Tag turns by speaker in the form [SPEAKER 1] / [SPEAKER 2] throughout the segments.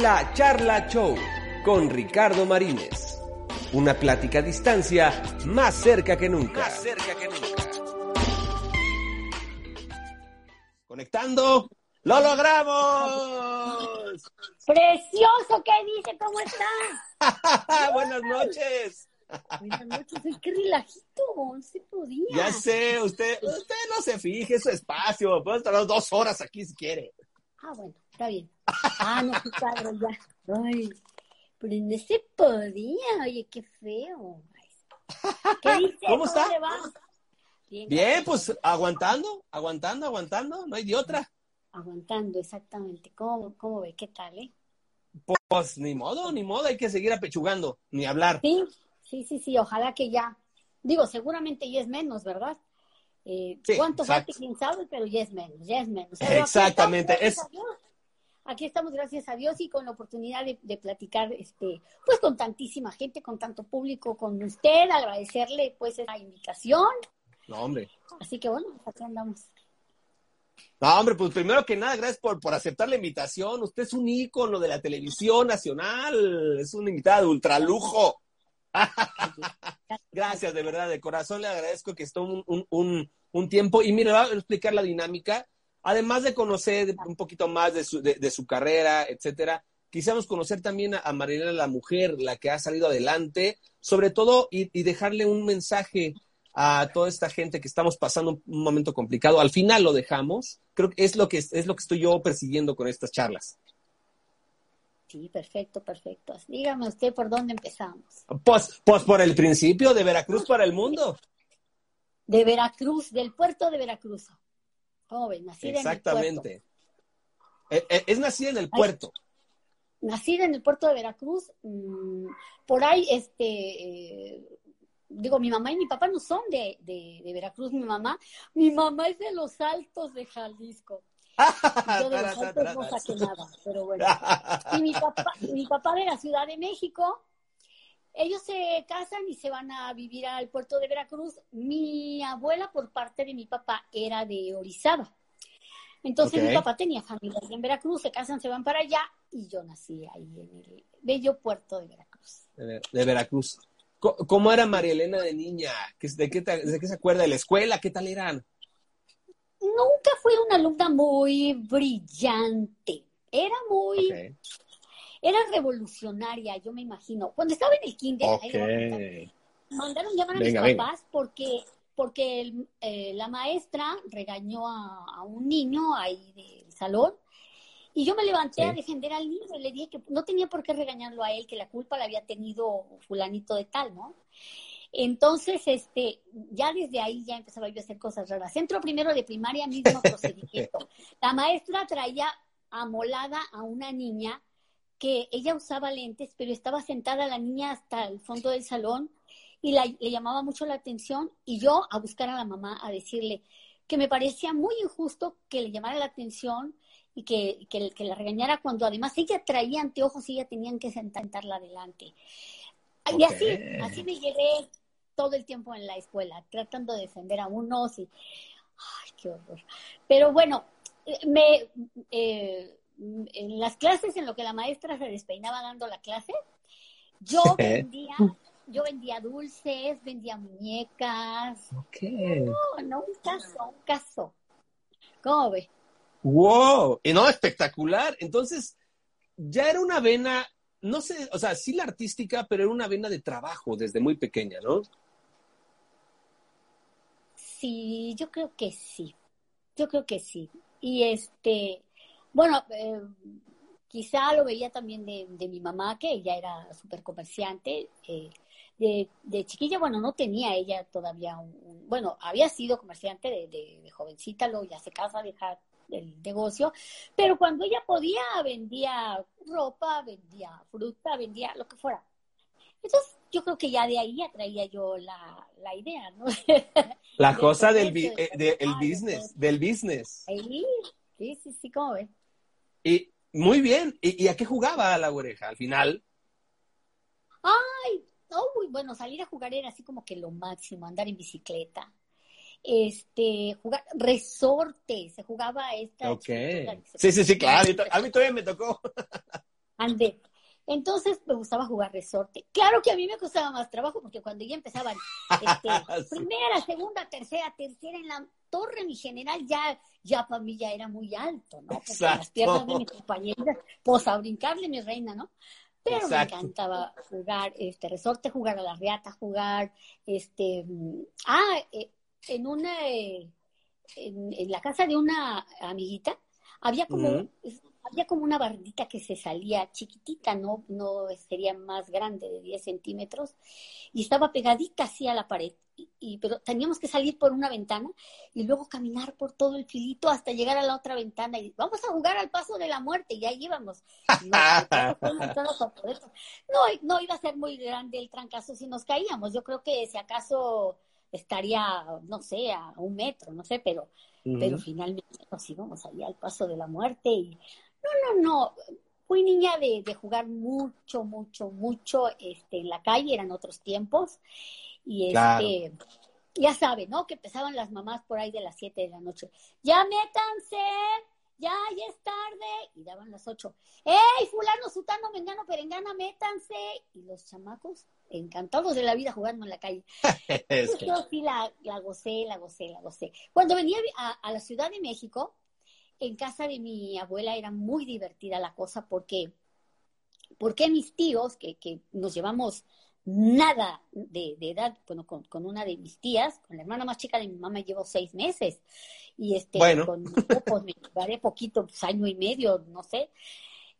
[SPEAKER 1] La Charla Show con Ricardo Marínez. Una plática a distancia más cerca que nunca. Más cerca que nunca. Conectando. ¡Lo logramos!
[SPEAKER 2] ¡Precioso! ¿Qué dice? ¿Cómo está?
[SPEAKER 1] Buenas noches.
[SPEAKER 2] Buenas noches, qué relajito, no se podía.
[SPEAKER 1] Ya sé, usted, usted no se fije, su espacio, puede estar dos horas aquí si quiere.
[SPEAKER 2] Ah, bueno, está bien. Ah, no, qué padre, ya. Ay, pero no se podía, oye, qué feo.
[SPEAKER 1] ¿Qué dice? ¿Cómo, está? Bien, bien pues aguantando, aguantando, aguantando, no hay de otra.
[SPEAKER 2] Aguantando, exactamente. ¿Cómo, cómo ve? ¿Qué tal, eh?
[SPEAKER 1] Pues ni modo, ni modo, hay que seguir apechugando, ni hablar.
[SPEAKER 2] Sí, sí, sí, sí, ojalá que ya. Digo, seguramente ya es menos, ¿verdad? Eh, ¿Cuánto falta? ¿Quién sabe? Pero ya es menos, ya es menos.
[SPEAKER 1] Exactamente.
[SPEAKER 2] es... Aquí estamos, gracias a Dios, y con la oportunidad de, platicar, este, pues con tantísima gente, con tanto público, con usted, agradecerle pues esa invitación.
[SPEAKER 1] No, hombre.
[SPEAKER 2] Así que bueno, aquí andamos.
[SPEAKER 1] No, hombre, pues primero que nada, gracias por, por aceptar la invitación. Usted es un ícono de la televisión nacional, es una invitada de ultralujo. gracias, de verdad, de corazón le agradezco que esté un, un, un, tiempo. Y mire, voy a explicar la dinámica. Además de conocer un poquito más de su, de, su carrera, etcétera, quisiéramos conocer también a, Marilena, la mujer, la que ha salido adelante, sobre todo, y, y dejarle un mensaje a toda esta gente que estamos pasando un momento complicado. Al final lo dejamos. Creo que es lo que es lo que estoy yo persiguiendo con estas charlas.
[SPEAKER 2] Sí, perfecto, perfecto. Dígame usted por dónde empezamos.
[SPEAKER 1] Pues, pues por el principio, de Veracruz para el mundo.
[SPEAKER 2] De Veracruz, del puerto de Veracruz. Joven, nacida
[SPEAKER 1] Exactamente. en el puerto. Es, es nacida en el puerto.
[SPEAKER 2] nacida en el puerto de Veracruz. Mm, por ahí, este, eh, digo, mi mamá y mi papá no son de, de, Veracruz, mi mamá. Mi mamá es de los Altos de Jalisco. Yo de los Altos no saqué nada, pero bueno. Y mi papá, mi papá de la Ciudad de México, ellos se casan y se van a vivir al puerto de Veracruz. Mi abuela, por parte de mi papá, era de Orizaba. Entonces mi papá tenía familia en Veracruz, se casan, se van para allá y yo nací ahí en el bello puerto de Veracruz.
[SPEAKER 1] De Veracruz. ¿Cómo era María Elena de niña? ¿De qué, ¿De qué se acuerda? ¿De la escuela? ¿Qué tal eran?
[SPEAKER 2] Nunca fui una alumna muy brillante. Era muy... Era revolucionaria, yo me imagino. Cuando estaba en el kinder, mandaron llamar a mis papás porque porque eh, la maestra regañó a, a, un niño ahí del salón y yo me levanté a defender al niño y le dije que no tenía por qué regañarlo a él, que la culpa la había tenido fulanito de tal, ¿no? Entonces, este, ya desde ahí ya empezaba yo a hacer cosas raras. Centro primero de primaria, mismo procedimiento. La maestra traía amolada a una niña que ella usaba lentes, pero estaba sentada la niña hasta el fondo del salón y le llamaba mucho la atención y yo a buscar a la mamá a decirle que me parecía muy injusto que le llamara la atención y que, que, la regañara cuando además ella traía anteojos y ella tenían que sentarla adelante. Y así, así me llevé todo el tiempo en la escuela, tratando de defender a unos y... ¡Ay, qué horror! Pero bueno, eh, me, eh, en las clases, en lo que la maestra se despeinaba dando la clase, yo vendía, yo vendía dulces, vendía muñecas. No, no, un caso, un caso. ¿Cómo ves?
[SPEAKER 1] ¡Wow! Y no, espectacular. Entonces, ya era una vena, no sé, o sea, sí la artística, pero era una vena de trabajo desde muy pequeña, ¿no?
[SPEAKER 2] Sí, yo creo que sí. Yo creo que sí. Y este, bueno, eh, quizá lo veía también de, mi mamá, que ella era súper comerciante. Eh, de, chiquilla, bueno, no tenía ella todavía un, bueno, había sido comerciante de, de, jovencita, luego ya se casa, deja del negocio, pero cuando ella podía vendía ropa, vendía fruta, vendía lo que fuera. Entonces yo creo que ya de ahí atraía yo la, la idea, ¿no?
[SPEAKER 1] La cosa del eh, el business, del business.
[SPEAKER 2] Sí, sí, sí, sí, ¿cómo ves?
[SPEAKER 1] Y muy bien, ¿Y, a qué jugaba la oreja al final?
[SPEAKER 2] Ay, no, muy bueno, salir a jugar era así como que lo máximo, andar en bicicleta este, jugar resorte, se jugaba esta.
[SPEAKER 1] Ok. Sí, sí, sí, claro. A mí todavía me tocó.
[SPEAKER 2] Andé. Entonces me gustaba jugar resorte. Claro que a mí me costaba más trabajo porque cuando ya empezaban este, primera, segunda, tercera, tercera en la torre, mi general ya, ya para mí ya era muy alto, ¿no? Porque las piernas de mis compañeras, pues a brincarle mi reina, ¿no? Pero me encantaba jugar este resorte, jugar a la reata, jugar este mm, ah, eh, en una en, en, la casa de una amiguita había como había como una bardita que se salía chiquitita, no, no sería más grande de 10 centímetros, y estaba pegadita así a la pared. Y, pero teníamos que salir por una ventana y luego caminar por todo el filito hasta llegar a la otra ventana y vamos a jugar al paso de la muerte y ahí íbamos. No, no iba a ser muy grande el trancazo si nos caíamos. Yo creo que si acaso estaría, no sé, a un metro, no sé, pero, pero finalmente nos íbamos allá al paso de la muerte y no, no, no. Fui niña de, de jugar mucho, mucho, mucho este, en la calle, eran otros tiempos. Y este, ya saben, ¿no? Que empezaban las mamás por ahí de las 7 de la noche. Ya métanse, ya, ya es tarde. Y daban las 8. ¡Ey, fulano, sutano, mengano, perengana, métanse! Y los chamacos encantados de la vida jugando en la calle. Yo sí la, la, gocé, la gocé, la gocé. Cuando venía a, a la Ciudad de México, en casa de mi abuela era muy divertida la cosa porque, porque mis tíos, que, que nos llevamos nada de, edad, bueno, con, una de mis tías, con la hermana más chica de mi mamá llevo seis meses, y este, con pues me llevaré poquito, pues año y medio, no sé.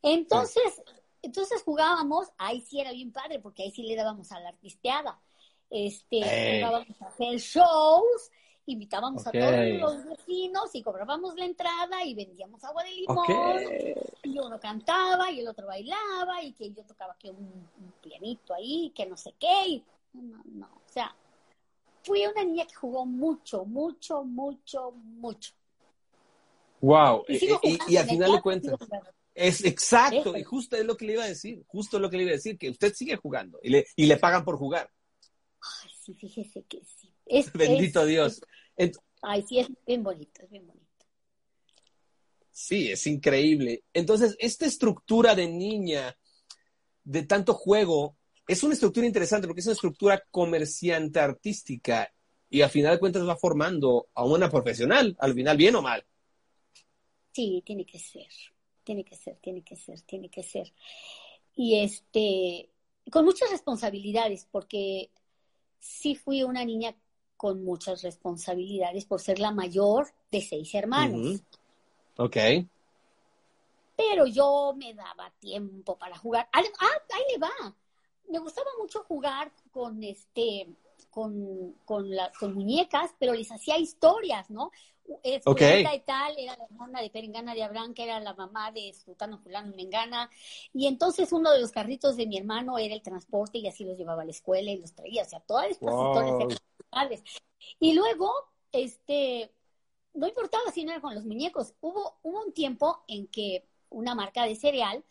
[SPEAKER 2] Entonces, entonces jugábamos, ahí sí era bien padre, porque ahí sí le dábamos a la artisteada. Este, jugábamos a hacer shows, invitábamos a todos los vecinos y cobrábamos la entrada y vendíamos agua de limón y uno cantaba y el otro bailaba y que yo tocaba que un, pianito ahí, que no sé qué, y no, no, o sea, fui una niña que jugó mucho, mucho, mucho, mucho.
[SPEAKER 1] Wow, y, y, al final de cuentas. Es exacto, y justo es lo que le iba a decir, justo es lo que le iba a decir, que usted sigue jugando y le, y le pagan por jugar.
[SPEAKER 2] Ay, sí, fíjese que
[SPEAKER 1] Bendito Dios.
[SPEAKER 2] Ay, sí, es bien bonito, es bien bonito.
[SPEAKER 1] Sí, es increíble. Entonces, esta estructura de niña, de tanto juego, es una estructura interesante porque es una estructura comerciante artística y al final de cuentas va formando a una profesional, al final, bien o mal.
[SPEAKER 2] Sí, tiene que ser, tiene que ser, tiene que ser, tiene que ser. Y este, con muchas responsabilidades, porque sí fui una niña con muchas responsabilidades por ser la mayor de seis hermanos.
[SPEAKER 1] Ok.
[SPEAKER 2] Pero yo me daba tiempo para jugar. Ah, ahí le va. Me gustaba mucho jugar con este, con, con, con muñecas, pero les hacía historias, ¿no? Eh, y tal era la hermana de Perengana de Abraham, que era la mamá de Sultano Fulano Mengana. Y entonces uno de los carritos de mi hermano era el transporte y así los llevaba a la escuela y los traía. O sea, todas estas historias y luego, este, no importaba si no era con los muñecos. Hubo, hubo un tiempo en que una marca de cereal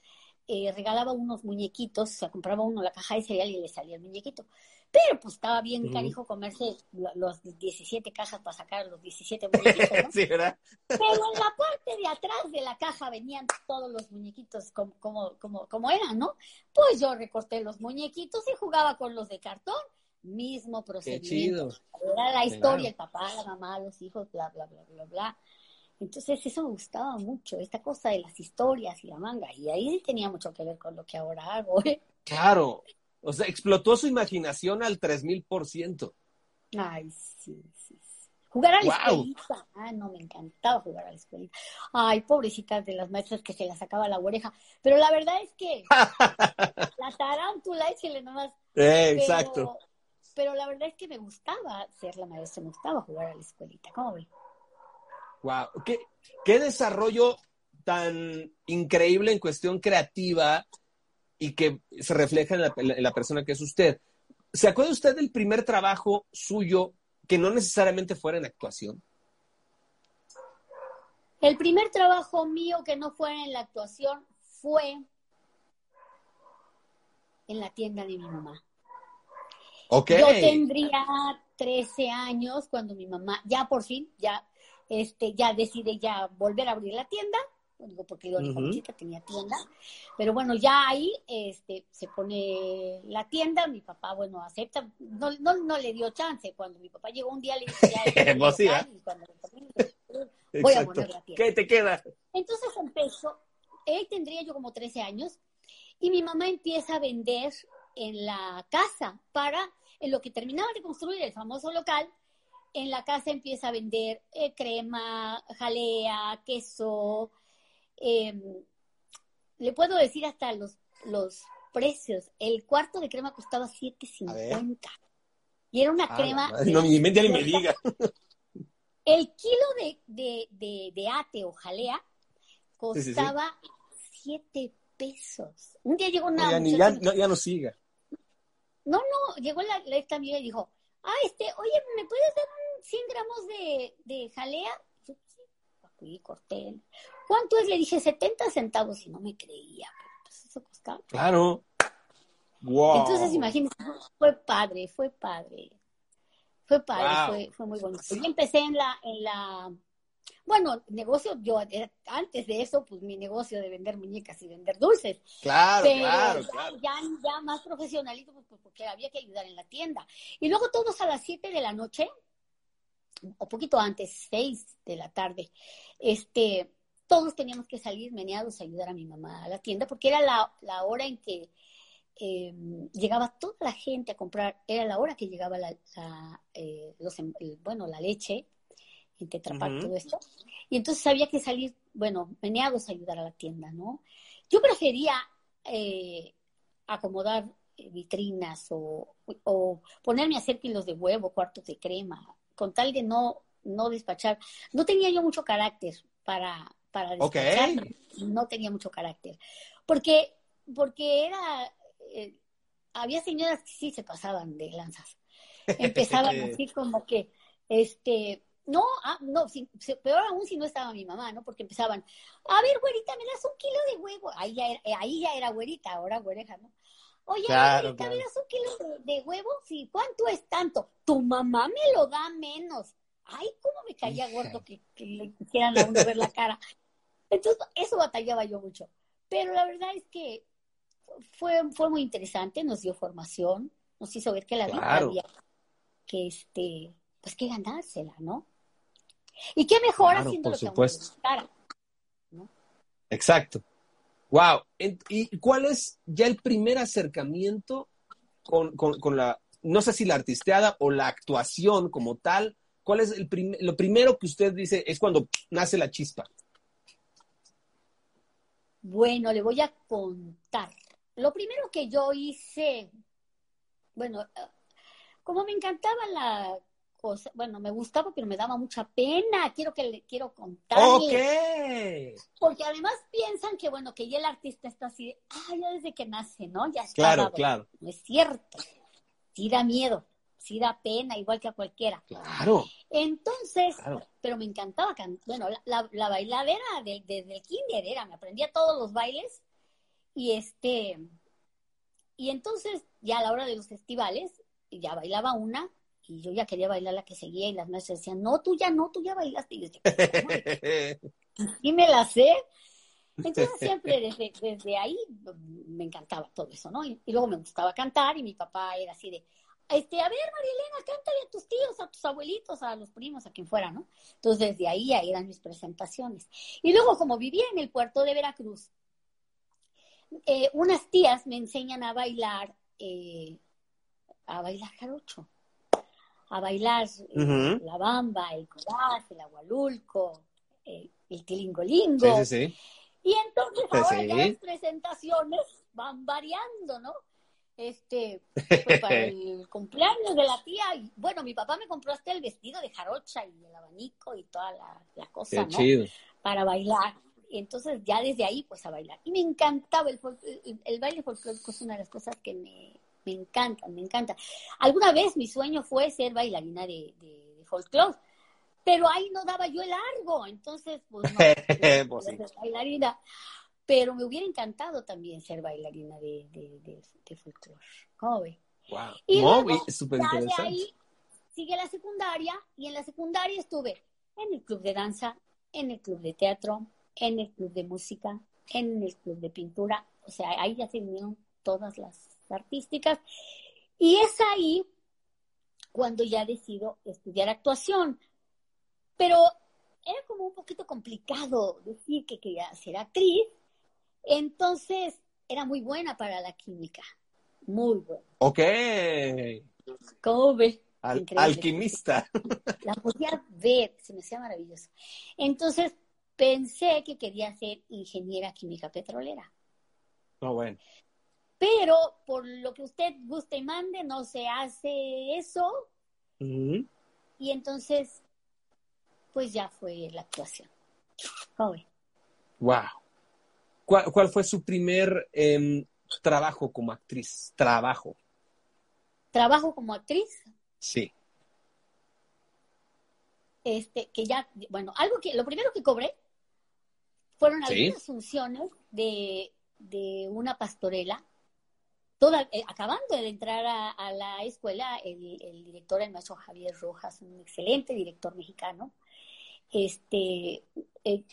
[SPEAKER 2] eh, regalaba unos muñequitos, o sea, compraba uno la caja de cereal y le salía el muñequito. Pero pues estaba bien carijo comerse los 17 cajas para sacar los 17 muñequitos, ¿no?
[SPEAKER 1] sí, ¿verdad?
[SPEAKER 2] Pero en la parte de atrás de la caja venían todos los muñequitos como, como, como, como eran, ¿no? Pues yo recorté los muñequitos y jugaba con los de cartón mismo procedimiento. Era la historia, el papá, la mamá, los hijos, bla, bla, bla, bla, bla. Entonces eso me gustaba mucho, esta cosa de las historias y la manga. Y ahí tenía mucho que ver con lo que ahora hago. ¿eh?
[SPEAKER 1] Claro, o sea, explotó su imaginación al 3000%.
[SPEAKER 2] Ay, sí, sí. Jugar a la escuelita. Ah, no, me encantaba jugar a la escuelita. Ay, pobrecitas de las maestras que se las sacaba la oreja. Pero la verdad es que la tarántula, le nomás.
[SPEAKER 1] Eh, exacto
[SPEAKER 2] pero la verdad es que me gustaba ser la maestra, me gustaba jugar a la escuelita. ¿Cómo ve?
[SPEAKER 1] Wow, ¿Qué, qué desarrollo tan increíble en cuestión creativa y que se refleja en la, en la persona que es usted. ¿Se acuerda usted del primer trabajo suyo que no necesariamente fuera en actuación?
[SPEAKER 2] El primer trabajo mío que no fuera en la actuación fue en la tienda de mi mamá.
[SPEAKER 1] Okay.
[SPEAKER 2] Yo tendría 13 años cuando mi mamá, ya por fin, ya, este, ya decide ya volver a abrir la tienda digo porque yo uh chica tenía tienda, pero bueno, ya ahí este, se pone la tienda, mi papá, bueno, acepta, no, no, no le dio chance, cuando mi papá llegó un día le dije, ya, voy a poner la tienda.
[SPEAKER 1] ¿Qué te queda?
[SPEAKER 2] Entonces empezó, él tendría yo como 13 años, y mi mamá empieza a vender en la casa para, en lo que terminaba de construir el famoso local, en la casa empieza a vender eh, crema, jalea, queso, Em, le puedo decir hasta los, los precios. El cuarto de crema costaba 7.50. Y era una ah, crema.
[SPEAKER 1] No, ni me diga.
[SPEAKER 2] El kilo de, de, ate o jalea costaba 7 pesos. Un día llegó una.
[SPEAKER 1] ya, no, ya no siga.
[SPEAKER 2] No, no, llegó la, esta amiga y dijo: Ah, este, oye, ¿me puedes dar 100 gramos de, de jalea? y corté. ¿Cuánto es? Le dije 70 centavos y no me creía. Pues eso costaba.
[SPEAKER 1] Claro. Wow.
[SPEAKER 2] Entonces, imagínense, fue padre, fue padre. Fue padre, fue, fue, muy bonito. Yo empecé en la, en la, bueno, negocio, yo antes de eso, pues mi negocio de vender muñecas y vender dulces.
[SPEAKER 1] Claro, claro, claro.
[SPEAKER 2] Ya, ya más profesionalito, pues, porque había que ayudar en la tienda. Y luego todos a las 7 de la noche o poquito antes, seis de la tarde, este, todos teníamos que salir meneados a ayudar a mi mamá a la tienda, porque era la, hora en que em, llegaba toda la gente a comprar, era la hora que llegaba la, eh, em, bueno, la leche, en Tetrapac, todo esto, y entonces había que salir, bueno, meneados a ayudar a la tienda, ¿no? Yo prefería eh, acomodar vitrinas o, o, ponerme a hacer kilos de huevo, cuartos de crema, con tal de no, no despachar. No tenía yo mucho carácter para, para despachar, no tenía mucho carácter. Porque, porque era, eh, había señoras que sí se pasaban de lanzas. Empezaban así como que, este, no, ah, no, peor aún si no estaba mi mamá, ¿no? Porque empezaban, a ver, güerita, me das un kilo de huevo. Ahí ya era, ahí ya era güerita, ahora güereja, ¿no? Oye, claro, ¿me das un kilo de, huevo? Sí, ¿cuánto es tanto? Tu mamá me lo da menos. Ay, cómo me caía gordo que, le quisieran a uno ver la cara. Entonces, eso batallaba yo mucho. Pero la verdad es que fue, fue muy interesante, nos dio formación, nos hizo ver que la vida había que, este, pues que ganársela, ¿no? Y qué mejor haciendo lo que supuesto.
[SPEAKER 1] ¿no? Exacto. Wow. ¿Y cuál es ya el primer acercamiento con, la, no sé si la artisteada o la actuación como tal? ¿Cuál es el lo primero que usted dice es cuando nace la chispa?
[SPEAKER 2] Bueno, le voy a contar. Lo primero que yo hice, bueno, eh, como me encantaba la bueno, me gustaba, pero me daba mucha pena. Quiero que le quiero contar. Porque además piensan que, bueno, que ya el artista está así, ah, ya desde que nace, ¿no? Ya está.
[SPEAKER 1] Claro, claro.
[SPEAKER 2] No es cierto. Sí da miedo, sí da pena, igual que a cualquiera.
[SPEAKER 1] Claro.
[SPEAKER 2] Entonces, pero me encantaba cantar. Bueno, la, la, bailadera desde el kinder era, me aprendía todos los bailes. Y este, y entonces, ya a la hora de los festivales, ya bailaba una y yo ya quería bailar la que seguía y las maestras decían, no, tú ya no, tú ya bailaste. Y yo decía, y me la sé. Entonces siempre desde, desde ahí me encantaba todo eso, ¿no? Y, luego me gustaba cantar y mi papá era así de, este, a ver, María Elena, cántale a tus tíos, a tus abuelitos, a los primos, a quien fuera, ¿no? Entonces desde ahí, ahí eran mis presentaciones. Y luego como vivía en el puerto de Veracruz, eh, unas tías me enseñan a bailar, eh, a bailar jarocho a bailar eh, la bamba, el coraz, el agualulco, eh, el tilingolingo.
[SPEAKER 1] Sí, sí, sí.
[SPEAKER 2] Y entonces ahora las presentaciones van variando, ¿no? Este, pues, para el cumpleaños de la tía, bueno, mi papá me compró hasta el vestido de jarocha y el abanico y toda la, cosa, ¿no? para bailar. Entonces ya desde ahí pues a bailar. Y me encantaba el, el, baile folclórico, es una de las cosas que me, me encantan, me encanta. Alguna vez mi sueño fue ser bailarina de, de, de folclore, pero ahí no daba yo el largo, entonces pues no, pues, bailarina. Pero me hubiera encantado también ser bailarina de, de, de, folclore. ¿Cómo ve?
[SPEAKER 1] Wow. Y luego, súper
[SPEAKER 2] interesante. ahí sigue la secundaria y en la secundaria estuve en el club de danza, en el club de teatro, en el club de música, en el club de pintura. O sea, ahí ya se vinieron todas las artísticas. Y es ahí cuando ya decido estudiar actuación. Pero era como un poquito complicado decir que quería ser actriz. Entonces era muy buena para la química. Muy buena.
[SPEAKER 1] Ok.
[SPEAKER 2] ¿Cómo ve?
[SPEAKER 1] alquimista.
[SPEAKER 2] La podía ver, se me hacía maravilloso. Entonces pensé que quería ser ingeniera química petrolera.
[SPEAKER 1] No, bueno.
[SPEAKER 2] Pero por lo que usted guste y mande, no se hace eso. Y entonces, pues ya fue la actuación.
[SPEAKER 1] Wow. ¿Cuál, fue su primer em, trabajo como actriz? Trabajo.
[SPEAKER 2] ¿Trabajo como actriz?
[SPEAKER 1] Sí.
[SPEAKER 2] Este, que ya, bueno, algo que, lo primero que cobré fueron algunas funciones de, de una pastorela eh, acabando de entrar a, la escuela, el, director, el maestro Javier Rojas, un excelente director mexicano, este, eh,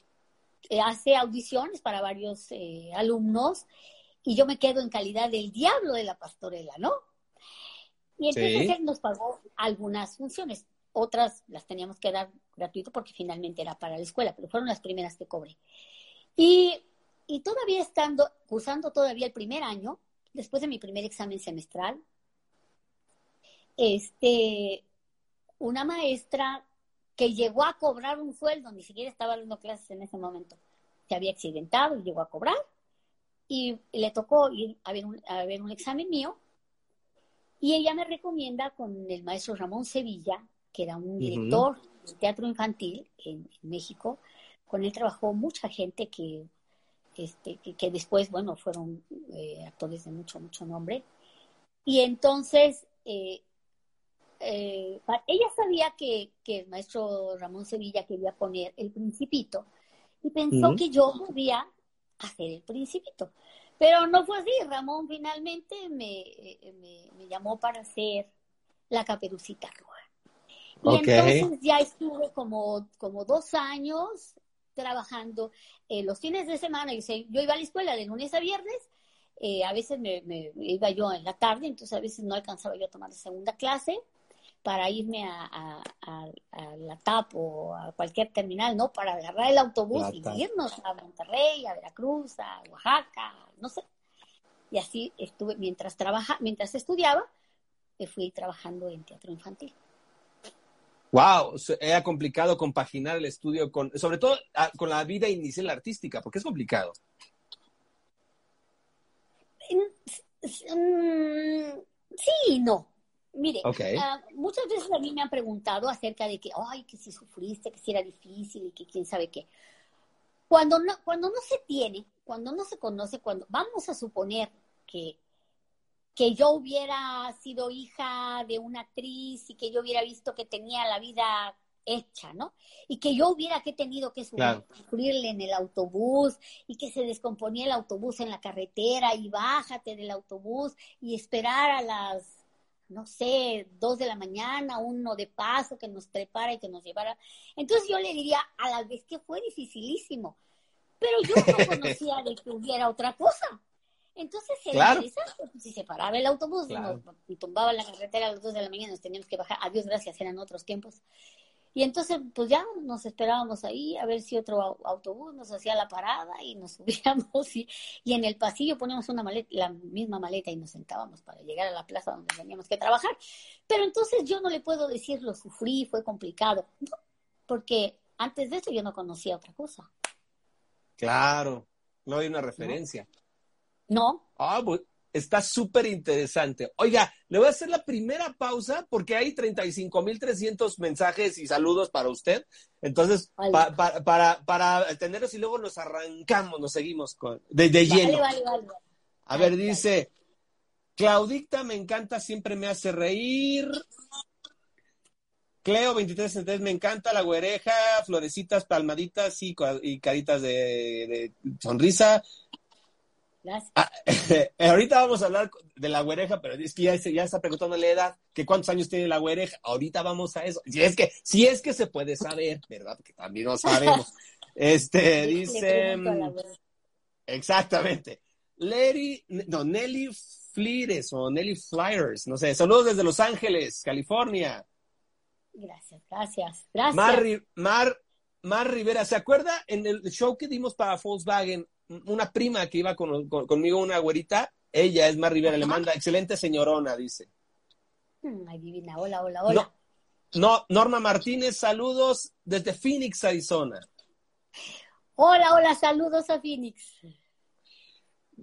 [SPEAKER 2] eh, hace audiciones para varios alumnos y yo me quedo en calidad del diablo de la pastorela, ¿no? Y entonces él nos pagó algunas funciones, otras las teníamos que dar gratuito porque finalmente era para la escuela, pero fueron las primeras que cobré. Y, y todavía estando, cursando todavía el primer año, después de mi primer examen semestral, este, una maestra que llegó a cobrar un sueldo, ni siquiera estaba dando clases en ese momento, se había accidentado y llegó a cobrar, y le tocó ir a ver un, a ver un examen mío, y ella me recomienda con el maestro Ramón Sevilla, que era un director de teatro infantil en México, con él trabajó mucha gente que este, que, después, bueno, fueron eh, actores de mucho, mucho nombre. Y entonces, eh, eh, ella sabía que, el maestro Ramón Sevilla quería poner el principito y pensó que yo podía hacer el principito. Pero no fue así. Ramón finalmente me, me, llamó para hacer la caperucita roja. Y entonces ya estuve como, como dos años trabajando eh, los fines de semana. Yo, yo iba a la escuela de lunes a viernes, eh, a veces me, iba yo en la tarde, entonces a veces no alcanzaba yo a tomar la segunda clase para irme a, la TAP o a cualquier terminal, ¿no? Para agarrar el autobús y irnos a Monterrey, a Veracruz, a Oaxaca, no sé. Y así estuve, mientras trabaja, mientras estudiaba, me fui trabajando en teatro infantil
[SPEAKER 1] wow, era complicado compaginar el estudio con, sobre todo con la vida inicial artística, porque es complicado.
[SPEAKER 2] Mm, sí no. Mire, ah, muchas veces a mí me han preguntado acerca de que, ay, que si sufriste, que si era difícil y que quién sabe qué. Cuando no, cuando no se tiene, cuando no se conoce, cuando vamos a suponer que que yo hubiera sido hija de una actriz y que yo hubiera visto que tenía la vida hecha, ¿no? Y que yo hubiera que tenido que sufrirle en el autobús y que se descomponía el autobús en la carretera y bájate del autobús y esperar a las, no sé, dos de la mañana, uno de paso que nos trepara y que nos llevara. Entonces yo le diría a la vez que fue dificilísimo, pero yo no conocía de que hubiera otra cosa. Entonces era si se paraba el autobús, y tumbaba la carretera a las 2 de la mañana, nos teníamos que bajar, adiós, gracias, eran otros tiempos. Y entonces, pues ya nos esperábamos ahí a ver si otro autobús nos hacía la parada y nos subíamos y, y en el pasillo poníamos una maleta, la misma maleta y nos sentábamos para llegar a la plaza donde teníamos que trabajar. Pero entonces yo no le puedo decir lo sufrí, fue complicado, porque antes de eso yo no conocía otra cosa.
[SPEAKER 1] Claro, no hay una referencia.
[SPEAKER 2] No.
[SPEAKER 1] Ah, pues está súper interesante. Oiga, le voy a hacer la primera pausa porque hay 35.300 mensajes y saludos para usted. Entonces, para, para tenerlos y luego nos arrancamos, nos seguimos con, de, lleno. Vale, vale, a ver, dice, Claudicta me encanta, siempre me hace reír. Cleo 23 me encanta la güereja, florecitas, palmaditas y, y caritas de, sonrisa. Gracias. Ah, ahorita vamos a hablar de la güereja, pero es que ya, ya está preguntando la edad, que cuántos años tiene la güereja. Ahorita vamos a eso. Si es que, si es que se puede saber, ¿verdad? Que también no sabemos. Este, dice. Exactamente. Larry, no, Nelly Flires o Nelly Flyers, no sé. Saludos desde Los Ángeles, California.
[SPEAKER 2] Gracias, gracias, gracias.
[SPEAKER 1] Mar, Mar, Rivera, ¿se acuerda en el show que dimos para Volkswagen? Una prima que iba conmigo, una güerita, ella es Mar Rivera, le manda, excelente señorona, dice.
[SPEAKER 2] Mm, ay, divina, hola, hola, hola.
[SPEAKER 1] No, Norma Martínez, saludos desde Phoenix, Arizona.
[SPEAKER 2] Hola, hola, saludos a Phoenix.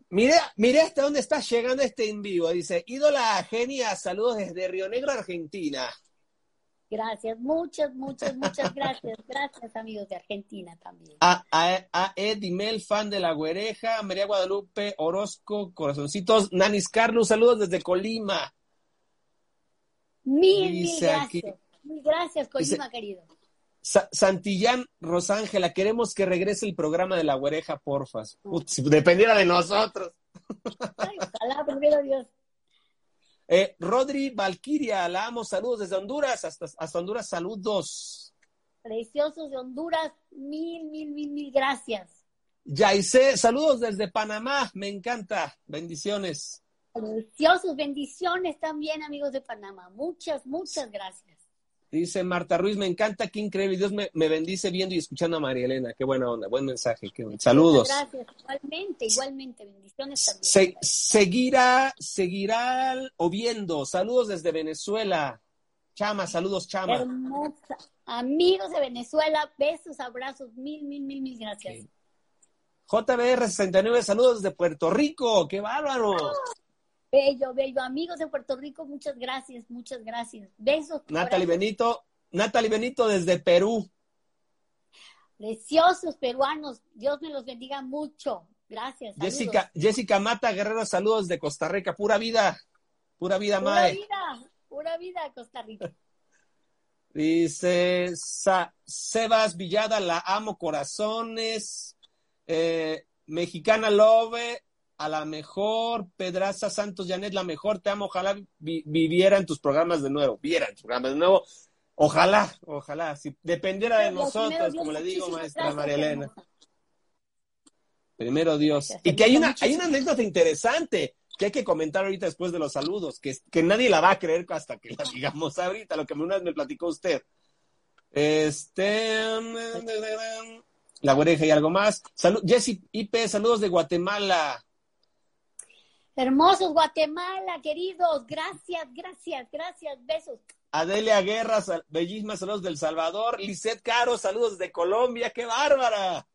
[SPEAKER 1] Mire, mire hasta dónde está llegando este en vivo. Dice, ídola genia, saludos desde Río Negro, Argentina.
[SPEAKER 2] Gracias, muchas, muchas, muchas gracias. Gracias, amigos de Argentina también.
[SPEAKER 1] A, a, Mel, fan de la güereja, María Guadalupe, Orozco, corazoncitos, Nanis Carlos, saludos desde Colima.
[SPEAKER 2] Mil, mil gracias. Mil gracias, Colima, querido.
[SPEAKER 1] Santillán Rosángela, queremos que regrese el programa de la güereja, porfas. si dependiera de nosotros.
[SPEAKER 2] Ay, ojalá, primero Dios.
[SPEAKER 1] Eh, Rodri Valquiria, la amo, saludos desde Honduras, hasta, hasta Honduras, saludos.
[SPEAKER 2] Preciosos de Honduras, mil, mil, mil, mil gracias.
[SPEAKER 1] Yaise, saludos desde Panamá, me encanta, bendiciones.
[SPEAKER 2] Preciosos, bendiciones también, amigos de Panamá, muchas, muchas gracias.
[SPEAKER 1] Dice Marta Ruiz, me encanta, qué increíble. Dios me, bendice viendo y escuchando a María Elena. Qué buena onda, buen mensaje. Qué Saludos.
[SPEAKER 2] Gracias, igualmente, igualmente. Bendiciones
[SPEAKER 1] también. seguirá, seguirá o viendo. Saludos desde Venezuela. Chama, saludos, Chama.
[SPEAKER 2] Hermosa. Amigos de Venezuela, besos, abrazos, mil, mil, mil, mil gracias.
[SPEAKER 1] JBR 69, saludos desde Puerto Rico. ¡Qué bárbaro!
[SPEAKER 2] Bello, bello. Amigos de Puerto Rico, muchas gracias, muchas gracias. Besos.
[SPEAKER 1] Natalie Benito, Natalie Benito desde Perú.
[SPEAKER 2] Preciosos peruanos, Dios me los bendiga mucho. Gracias.
[SPEAKER 1] Jessica, Jessica Mata Guerrero, saludos de Costa Rica, pura vida, pura vida,
[SPEAKER 2] pura Mae. Pura vida, pura vida, Costa Rica.
[SPEAKER 1] Dice Sebas Villada, la amo corazones. Eh, Mexicana Love, a la mejor, Pedraza Santos Janet, la mejor, te amo, ojalá viviera en tus programas de nuevo, viera en tus programas de nuevo, ojalá, ojalá, si dependiera de nosotros, como le digo, maestra María Elena. Primero Dios. Y que hay una, hay una anécdota interesante que hay que comentar ahorita después de los saludos, que, que nadie la va a creer hasta que la digamos ahorita, lo que una vez me platicó usted. Este, la oreja y algo más. Salud, Jessy IP, saludos de Guatemala.
[SPEAKER 2] Hermosos Guatemala, queridos. Gracias, gracias, gracias. Besos.
[SPEAKER 1] Adelia Guerra, bellísimas saludos del Salvador. Lisette Caro, saludos de Colombia. ¡Qué bárbara!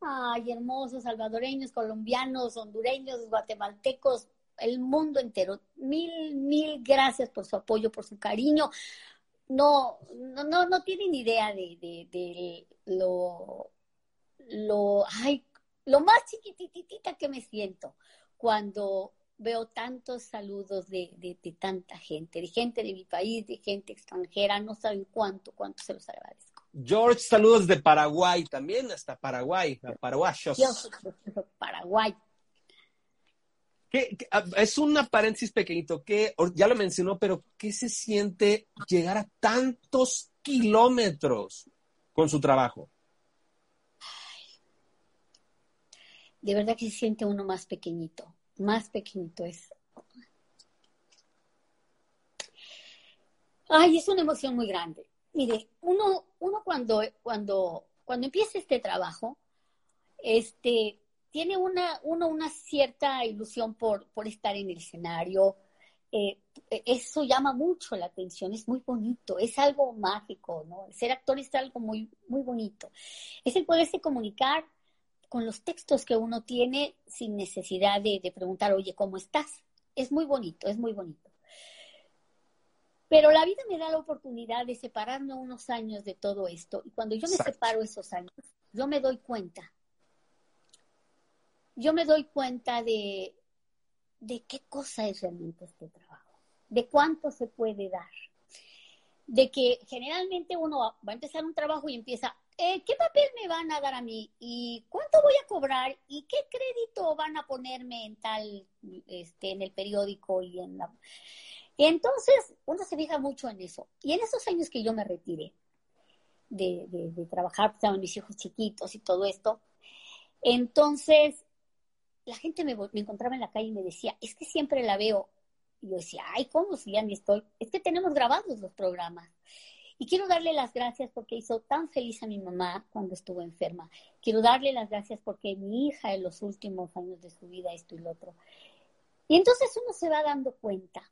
[SPEAKER 2] Ay, hermosos salvadoreños, colombianos, hondureños, guatemaltecos, el mundo entero. Mil, mil gracias por su apoyo, por su cariño. No, no, no, no tienen idea de, de, de lo, lo, ay, lo más chiquititita que me siento cuando veo tantos saludos de, de, tanta gente, de gente de mi país, de gente extranjera, no saben cuánto, cuánto se los agradezco.
[SPEAKER 1] George, saludos de Paraguay también, hasta Paraguay, paraguayos.
[SPEAKER 2] Paraguay.
[SPEAKER 1] es una paréntesis pequeñito que ya lo mencionó, pero ¿qué se siente llegar a tantos kilómetros con su trabajo?
[SPEAKER 2] De verdad que se siente uno más pequeñito, más pequeñito es. Ay, es una emoción muy grande. Mire, uno, uno cuando, cuando, cuando empieza este trabajo, este, tiene una, uno una cierta ilusión por, por estar en el escenario. Eh, eso llama mucho la atención, es muy bonito, es algo mágico, ¿no? ser actor es algo muy, muy bonito. Es el poderse comunicar con los textos que uno tiene sin necesidad de, preguntar, oye, ¿cómo estás? es muy bonito, es muy bonito. Pero la vida me da la oportunidad de separarme unos años de todo esto. Y cuando yo me separo esos años, yo me doy cuenta. Yo me doy cuenta de, de qué cosa es realmente este trabajo, de cuánto se puede dar. De que generalmente uno va a empezar un trabajo y empieza, eh, ¿qué papel me van a dar a mí? ¿Y cuánto voy a cobrar? ¿Y qué crédito van a ponerme en tal, este, en el periódico y en la... Entonces, uno se fija mucho en eso. Y en esos años que yo me retiré de, de, trabajar, pues, estaban mis hijos chiquitos y todo esto, entonces la gente me, me, encontraba en la calle y me decía, es que siempre la veo. Y yo decía, ay, ¿cómo si ya ni estoy? Es que tenemos grabados los programas. Y quiero darle las gracias porque hizo tan feliz a mi mamá cuando estuvo enferma. Quiero darle las gracias porque mi hija en los últimos años de su vida, esto y lo otro. Y entonces uno se va dando cuenta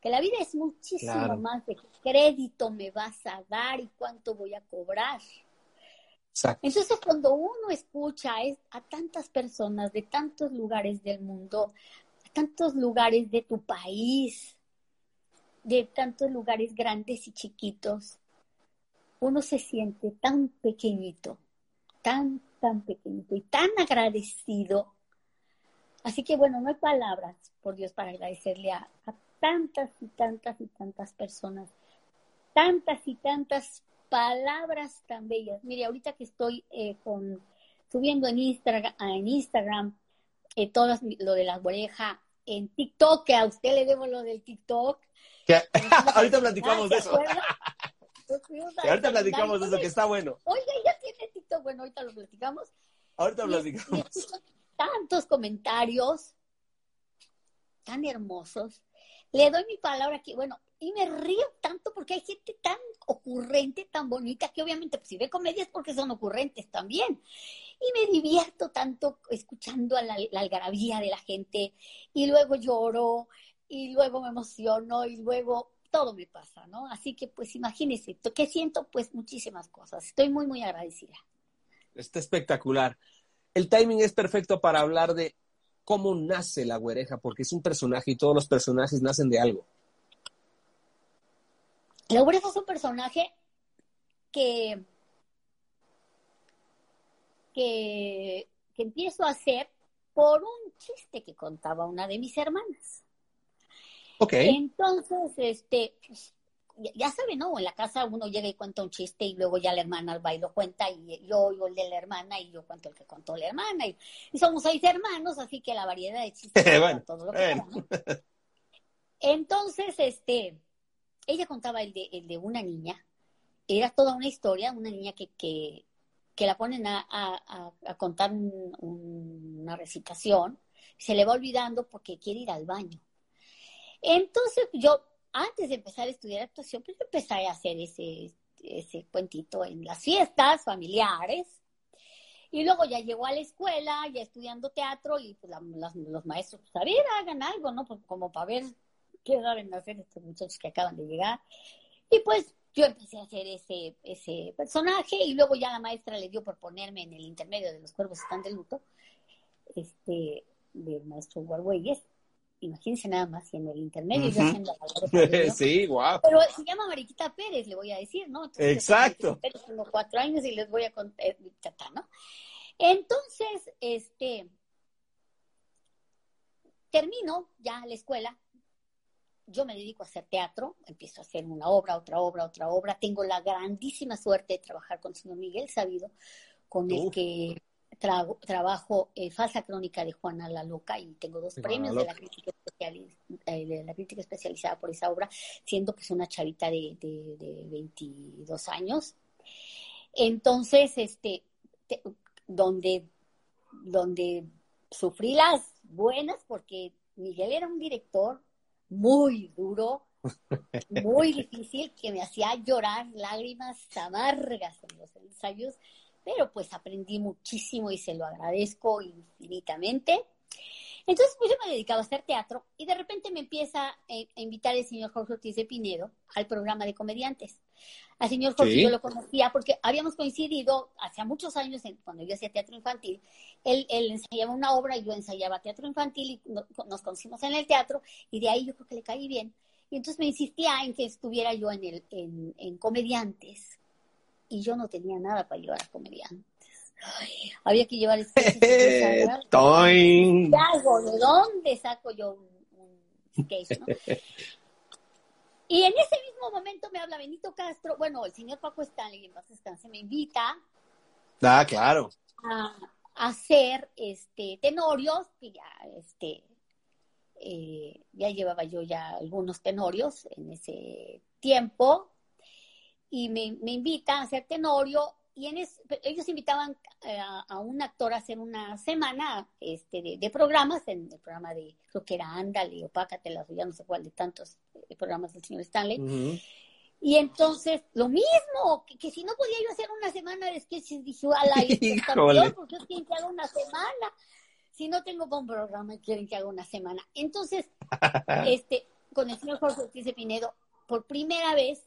[SPEAKER 2] que la vida es muchísimo más de qué crédito me vas a dar y cuánto voy a cobrar. Entonces, cuando uno escucha a tantas personas de tantos lugares del mundo, a tantos lugares de tu país, de tantos lugares grandes y chiquitos, uno se siente tan pequeñito, tan, tan pequeñito y tan agradecido. Así que bueno, no hay palabras, por Dios, para agradecerle a, tantas y tantas y tantas personas, tantas y tantas palabras tan bellas. Mire, ahorita que estoy eh, con, subiendo en Instagram, en Instagram eh, todo lo de la oreja, en TikTok, que a usted le debo lo del TikTok,
[SPEAKER 1] ahorita platicamos de eso. ahorita platicamos de eso, que está bueno.
[SPEAKER 2] Oiga, ya tiene TikTok. Bueno, ahorita lo platicamos.
[SPEAKER 1] Ahorita platicamos.
[SPEAKER 2] tantos comentarios tan hermosos. Le doy mi palabra aquí. Bueno, y me río tanto porque hay gente tan ocurrente, tan bonita, que obviamente pues, si ve comedias porque son ocurrentes también. Y me divierto tanto escuchando a la, la algarabía de la gente y luego lloro y luego me emociono y luego todo me pasa, ¿no? Así que pues imagínense, ¿qué siento? Pues muchísimas cosas. Estoy muy, muy agradecida.
[SPEAKER 1] Está espectacular. El timing es perfecto para hablar de cómo nace la güereja, porque es un personaje y todos los personajes nacen de algo.
[SPEAKER 2] La güereja es un personaje que, que, que empiezo a hacer por un chiste que contaba una de mis hermanas. Entonces, este, pues, ya saben, ¿no? En la casa uno llega y cuenta un chiste y luego ya la hermana va y lo cuenta y yo oigo el de la hermana y yo cuento el que contó la hermana y, somos seis hermanos, así que la variedad de chistes bueno, todo lo que ¿no? Entonces, este, ella contaba el de, el de una niña, era toda una historia, una niña que, que, que la ponen a, a, a contar una recitación, se le va olvidando porque quiere ir al baño. Entonces yo, antes de empezar a estudiar actuación, pues empecé a hacer ese, ese cuentito en las fiestas familiares. Y luego ya llegó a la escuela, ya estudiando teatro, y pues los maestros, pues a ver, hagan algo, ¿no? Pues como para ver qué saben hacer estos muchachos que acaban de llegar. Y pues yo empecé a hacer ese, ese personaje, y luego ya la maestra le dio por ponerme en el intermedio de los cuervos están de luto, este, del maestro Guargüelles imagínense nada más, en el intermedio yo haciendo
[SPEAKER 1] la Sí, guau.
[SPEAKER 2] Pero se llama Mariquita Pérez, le voy a decir, ¿no?
[SPEAKER 1] Exacto.
[SPEAKER 2] Tengo cuatro años y les voy a contar, eh, ¿no? Entonces, este, termino ya la escuela, yo me dedico a hacer teatro, empiezo a hacer una obra, otra obra, otra obra. Tengo la grandísima suerte de trabajar con el señor Miguel Sabido, con el que trabajo eh, Falsa Crónica de Juana la Loca y tengo dos premios de la, crítica eh, de la crítica especializada por esa obra, siendo pues una chavita de, de, 22 años. Entonces, este, donde, donde sufrí las buenas porque Miguel era un director muy duro, muy difícil, que me hacía llorar lágrimas amargas en los ensayos pero pues aprendí muchísimo y se lo agradezco infinitamente. Entonces, pues yo me dedicaba a hacer teatro y de repente me empieza a invitar el señor Jorge Ortiz de Pinedo al programa de comediantes. Al señor Jorge yo lo conocía porque habíamos coincidido hace muchos años cuando yo hacía teatro infantil. Él, él, ensayaba una obra y yo ensayaba teatro infantil y nos conocimos en el teatro y de ahí yo creo que le caí bien. Y entonces me insistía en que estuviera yo en, el, en, en comediantes y yo no tenía nada para llevar a comediantes. Había que llevar sketches. ¿De ¿De dónde saco yo un, un? ¿no? Y en ese mismo momento me habla Benito Castro, bueno, el señor Paco Stanley, en paz descanse, me invita.
[SPEAKER 1] Ah, claro.
[SPEAKER 2] A, hacer este, tenorios, que ya, este, eh, ya llevaba yo ya algunos tenorios en ese tiempo, y me, me invita a hacer tenorio y en ellos invitaban eh, a, un actor a hacer una semana este, de, programas, en el programa de, creo que era Ándale o Pácatelas, ya no sé cuál de tantos eh, programas del señor Stanley. Y entonces, lo mismo, que, si no podía yo hacer una semana de sketches, dije, ala, porque quieren que haga una semana. Si no tengo un programa, quieren que haga una semana. Entonces, este, con el señor Jorge Ortiz de Pinedo, por primera vez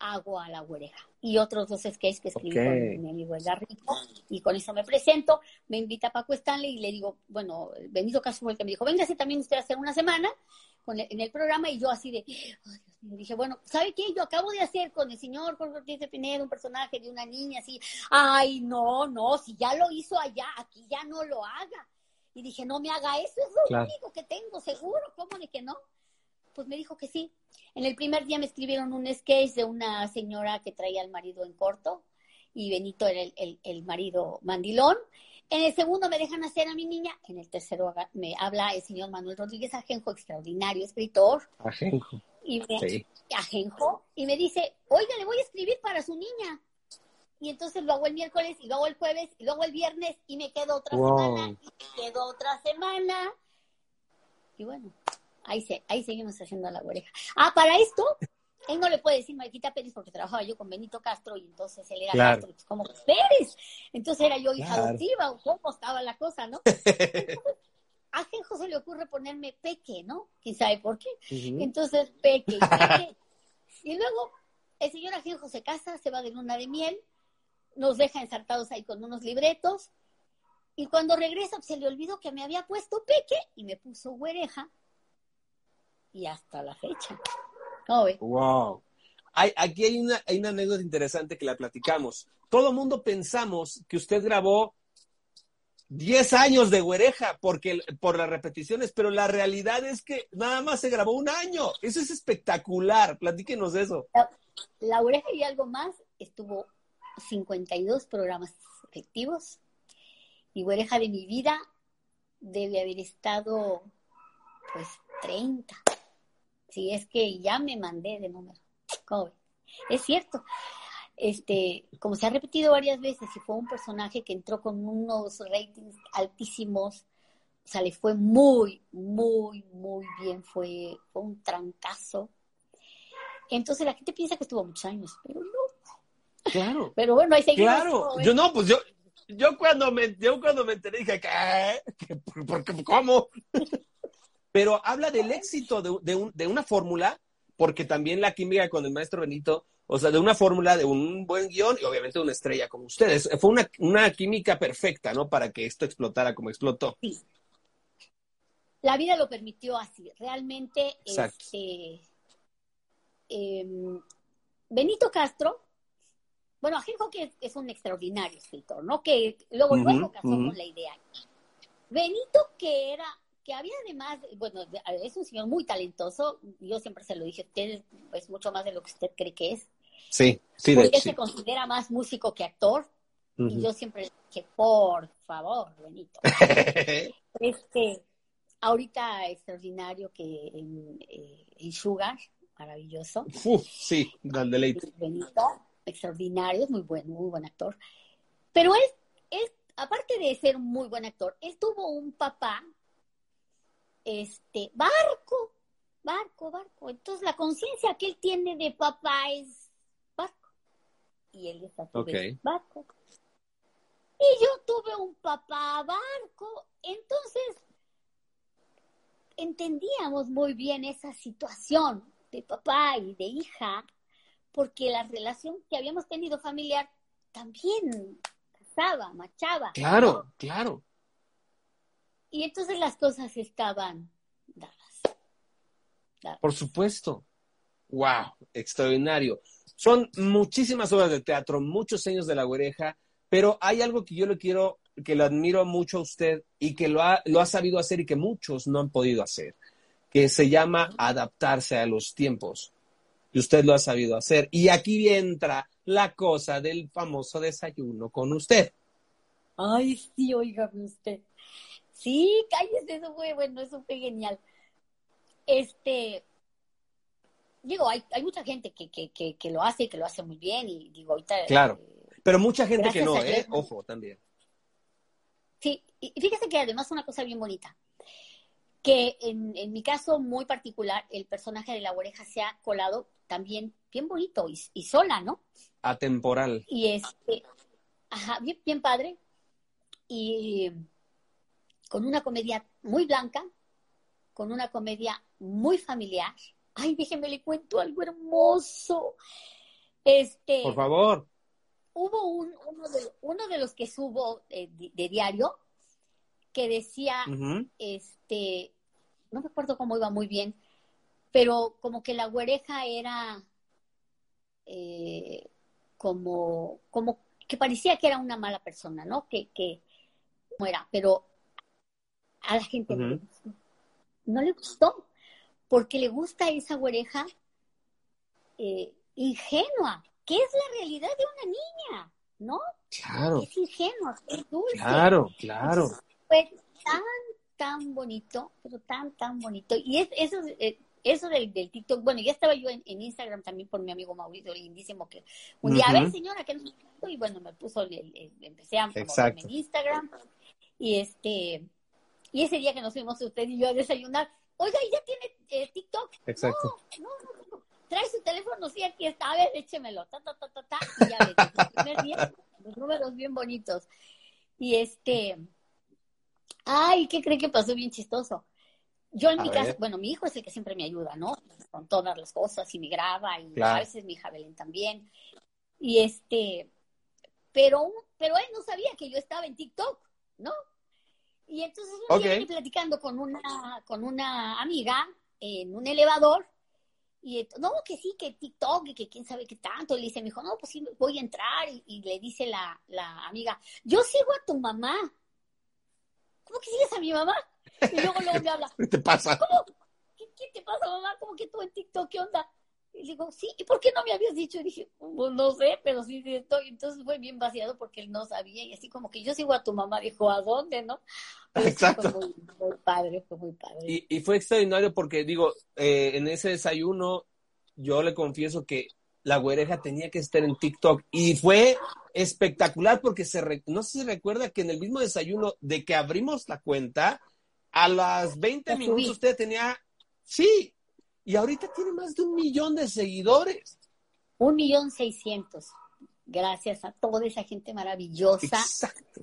[SPEAKER 2] hago a la güereja y otros dos sketches que escribí con mi amigo Edgar Rico y con eso me presento, me invita Paco Stanley y le digo, bueno, Benito Castro fue el que me dijo, véngase también usted a hacer una semana en el programa y yo así de, dije, bueno, ¿sabe qué? Yo acabo de hacer con el señor Jorge Ortiz de Pinedo un personaje de una niña así, ay, no, no, si ya lo hizo allá, aquí ya no lo haga. Y dije, no me haga eso, es lo único que tengo, seguro, ¿cómo de que no? Pues me dijo que sí. En el primer día me escribieron un sketch de una señora que traía al marido en corto y Benito era el, marido mandilón. En el segundo me dejan hacer a mi niña. En el tercero me habla el señor Manuel Rodríguez Ajenjo, extraordinario escritor.
[SPEAKER 1] Ajenjo.
[SPEAKER 2] Y me, Ajenjo. Y me dice, oiga, le voy a escribir para su niña. Y entonces lo hago el miércoles, y lo hago el jueves, y lo hago el viernes, y me quedo otra semana, y me quedo otra semana. Y bueno, Ahí, se, ahí seguimos haciendo la oreja. Ah, para esto, él no le puede decir Mariquita Pérez porque trabajaba yo con Benito Castro y entonces él era Castro, pues, como Pérez. Entonces era yo hija adoptiva, ¿cómo estaba la cosa, no? a José le ocurre ponerme Peque, ¿no? ¿Quién sabe por qué? Entonces, Peque, Peque. y luego el señor Ajenjo se casa, se va de luna de miel, nos deja ensartados ahí con unos libretos, y cuando regresa se le olvidó que me había puesto Peque y me puso Güereja y hasta la fecha.
[SPEAKER 1] Wow. Hay, aquí hay una, hay una anécdota interesante que la platicamos. Todo mundo pensamos que usted grabó 10 años de güereja porque, por las repeticiones, pero la realidad es que nada más se grabó un año. Eso es espectacular. Platíquenos de eso.
[SPEAKER 2] La, la güereja y algo más estuvo 52 programas efectivos y güereja de mi vida debe haber estado pues 30 si es que ya me mandé de número. Es cierto. Este, como se ha repetido varias veces, y fue un personaje que entró con unos ratings altísimos, o sea, le fue muy, muy, muy bien, fue, fue un trancazo. Entonces la gente piensa que estuvo muchos años, pero no.
[SPEAKER 1] Claro.
[SPEAKER 2] Pero bueno, ahí seguimos.
[SPEAKER 1] Claro. Yo no, pues yo, yo cuando me, yo cuando me enteré dije, ¿qué? ¿Por, qué? ¿Cómo? pero habla del éxito de, una fórmula, porque también la química con el maestro Benito, o sea, de una fórmula, de un buen guion y obviamente una estrella como ustedes. Fue una, química perfecta, ¿no? Para que esto explotara como explotó.
[SPEAKER 2] Sí. La vida lo permitió así. Realmente, este, em, Benito Castro, bueno, Ajenjo que es, un extraordinario escritor, ¿no? Que luego, luego casamos la idea. Benito que era que había además, bueno, es un señor muy talentoso, yo siempre se lo dije, usted es mucho más de lo que usted cree que es.
[SPEAKER 1] Sí, sí, de
[SPEAKER 2] Porque se considera más músico que actor, y yo siempre le dije, por favor, Benito. este, ahorita extraordinario que en, eh, Sugar, maravilloso.
[SPEAKER 1] sí, gran deleite.
[SPEAKER 2] Benito, extraordinario, es muy buen, muy buen actor. Pero él, él, aparte de ser muy buen actor, él tuvo un papá este, barco, barco, barco. Entonces la conciencia que él tiene de papá es barco. Y él es a barco. Y yo tuve un papá barco. Entonces entendíamos muy bien esa situación de papá y de hija, porque la relación que habíamos tenido familiar también casaba, machaba.
[SPEAKER 1] Claro, claro.
[SPEAKER 2] Y entonces las cosas estaban dadas.
[SPEAKER 1] Por supuesto. Wow, extraordinario. Son muchísimas obras de teatro, muchos años de la oreja, pero hay algo que yo le quiero, que lo admiro mucho a usted y que lo ha, lo ha sabido hacer y que muchos no han podido hacer, que se llama adaptarse a los tiempos. Y usted lo ha sabido hacer. Y aquí entra la cosa del famoso desayuno con usted.
[SPEAKER 2] Ay, sí, oiga usted. Sí, cállese, eso fue bueno, eso fue genial. Este, digo, hay, hay mucha gente que, que, que, lo hace y que lo hace muy bien y digo, ahorita...
[SPEAKER 1] Claro, eh, pero mucha gente que no, ¿eh? Ojo, también.
[SPEAKER 2] Sí, y fíjese que además una cosa bien bonita, que en, en mi caso muy particular, el personaje de la oreja se ha colado también bien bonito y, sola, ¿no?
[SPEAKER 1] Atemporal.
[SPEAKER 2] Y este, ajá, bien, bien padre. Y con una comedia muy blanca, con una comedia muy familiar. Ay, déjenme le cuento algo hermoso. Este.
[SPEAKER 1] Por favor.
[SPEAKER 2] Hubo un, uno, de, uno de los que subo de, diario que decía, este, no me acuerdo cómo iba muy bien, pero como que la güereja era eh, como, como que parecía que era una mala persona, ¿no? Que, que era, pero a la gente no le gustó, porque le gusta esa oreja eh, ingenua, que es la realidad de una niña, ¿no?
[SPEAKER 1] Claro.
[SPEAKER 2] Es ingenua, es dulce.
[SPEAKER 1] Claro, claro.
[SPEAKER 2] fue tan, tan bonito, pero tan, tan bonito. Y es, eso, eh, eso del, del, TikTok, bueno, ya estaba yo en, Instagram también por mi amigo Mauricio lindísimo, que un día, a ver señora, que no y bueno, me puso, el, empecé a en Instagram, y este, y ese día que nos fuimos usted y yo a desayunar, oiga, ¿y ya tiene eh, TikTok?
[SPEAKER 1] Exacto.
[SPEAKER 2] No, no, no, Trae su teléfono, sí, aquí está, a ver, échemelo, ta, ta, ta, ta, ta, y ya ves, los números bien bonitos. Y este, ay, ¿qué cree que pasó bien chistoso? Yo en mi casa, bueno, mi hijo es el que siempre me ayuda, ¿no? Con todas las cosas y me graba y a veces mi hija Belén también. Y este, pero, pero él no sabía que yo estaba en TikTok, ¿no? Y entonces un día platicando con una, con una amiga en un elevador y no, que sí, que TikTok y que quién sabe qué tanto. Y le dice, me dijo, no, pues sí, voy a entrar. Y, le dice la, la, amiga, yo sigo a tu mamá. ¿Cómo que sigues a mi mamá? Y luego luego me habla.
[SPEAKER 1] ¿Qué te pasa?
[SPEAKER 2] ¿Cómo? ¿Qué, ¿Qué, te pasa, mamá? ¿Cómo que tú en TikTok? ¿Qué onda? Y digo, sí, ¿y por qué no me habías dicho? Y dije, pues no sé, pero sí, sí estoy. Entonces fue bien vaciado porque él no sabía. Y así como que yo sigo a tu mamá, dijo, ¿a dónde, no?
[SPEAKER 1] Exacto.
[SPEAKER 2] Fue muy, padre, fue muy padre.
[SPEAKER 1] Y, y fue extraordinario porque, digo, eh, en ese desayuno, yo le confieso que la güereja tenía que estar en TikTok y fue espectacular porque se no sé si recuerda que en el mismo desayuno de que abrimos la cuenta, a las 20 minutos usted tenía, sí, y ahorita tiene más de un millón de seguidores.
[SPEAKER 2] Un millón seiscientos. Gracias a toda esa gente maravillosa.
[SPEAKER 1] Exacto.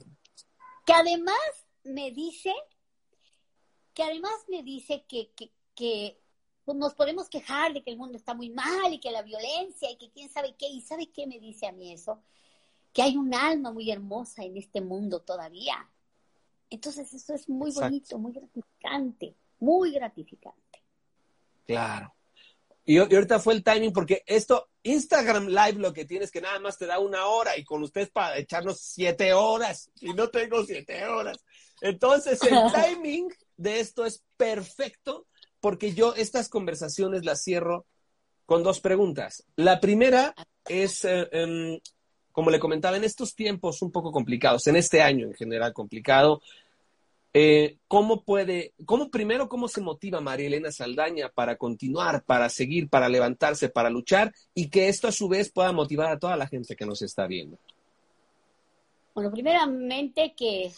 [SPEAKER 2] Que además me dice, que además me dice que, que, pues, nos podemos quejar de que el mundo está muy mal y que la violencia y que quién sabe qué. ¿Y sabe qué me dice a mí eso? Que hay un alma muy hermosa en este mundo todavía. Entonces eso es muy bonito, muy gratificante, muy gratificante.
[SPEAKER 1] Claro. Y, ahorita fue el timing porque esto, Instagram Live lo que tienes que nada más te da una hora y con ustedes para echarnos siete horas y no tengo siete horas. Entonces el timing de esto es perfecto porque yo estas conversaciones las cierro con dos preguntas. La primera es, eh, em, como le comentaba, en estos tiempos un poco complicados, en este año en general complicado, eh, ¿Cómo puede, cómo primero, cómo se motiva María Elena Saldaña para continuar, para seguir, para levantarse, para luchar y que esto a su vez pueda motivar a toda la gente que nos está viendo?
[SPEAKER 2] Bueno, primeramente que,